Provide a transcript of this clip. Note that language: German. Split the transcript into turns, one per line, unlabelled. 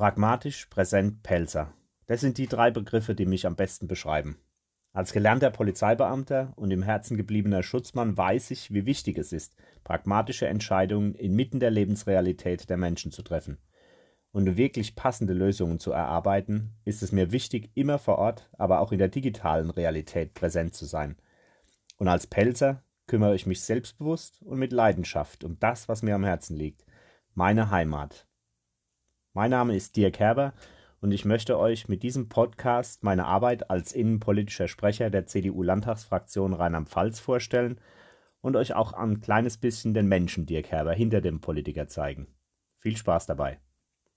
Pragmatisch, präsent, Pelzer. Das sind die drei Begriffe, die mich am besten beschreiben. Als gelernter Polizeibeamter und im Herzen gebliebener Schutzmann weiß ich, wie wichtig es ist, pragmatische Entscheidungen inmitten der Lebensrealität der Menschen zu treffen. Und um wirklich passende Lösungen zu erarbeiten, ist es mir wichtig, immer vor Ort, aber auch in der digitalen Realität präsent zu sein. Und als Pelzer kümmere ich mich selbstbewusst und mit Leidenschaft um das, was mir am Herzen liegt, meine Heimat, mein Name ist Dirk Herber und ich möchte euch mit diesem Podcast meine Arbeit als innenpolitischer Sprecher der CDU-Landtagsfraktion Rheinland-Pfalz vorstellen und euch auch ein kleines bisschen den Menschen Dirk Herber hinter dem Politiker zeigen. Viel Spaß dabei.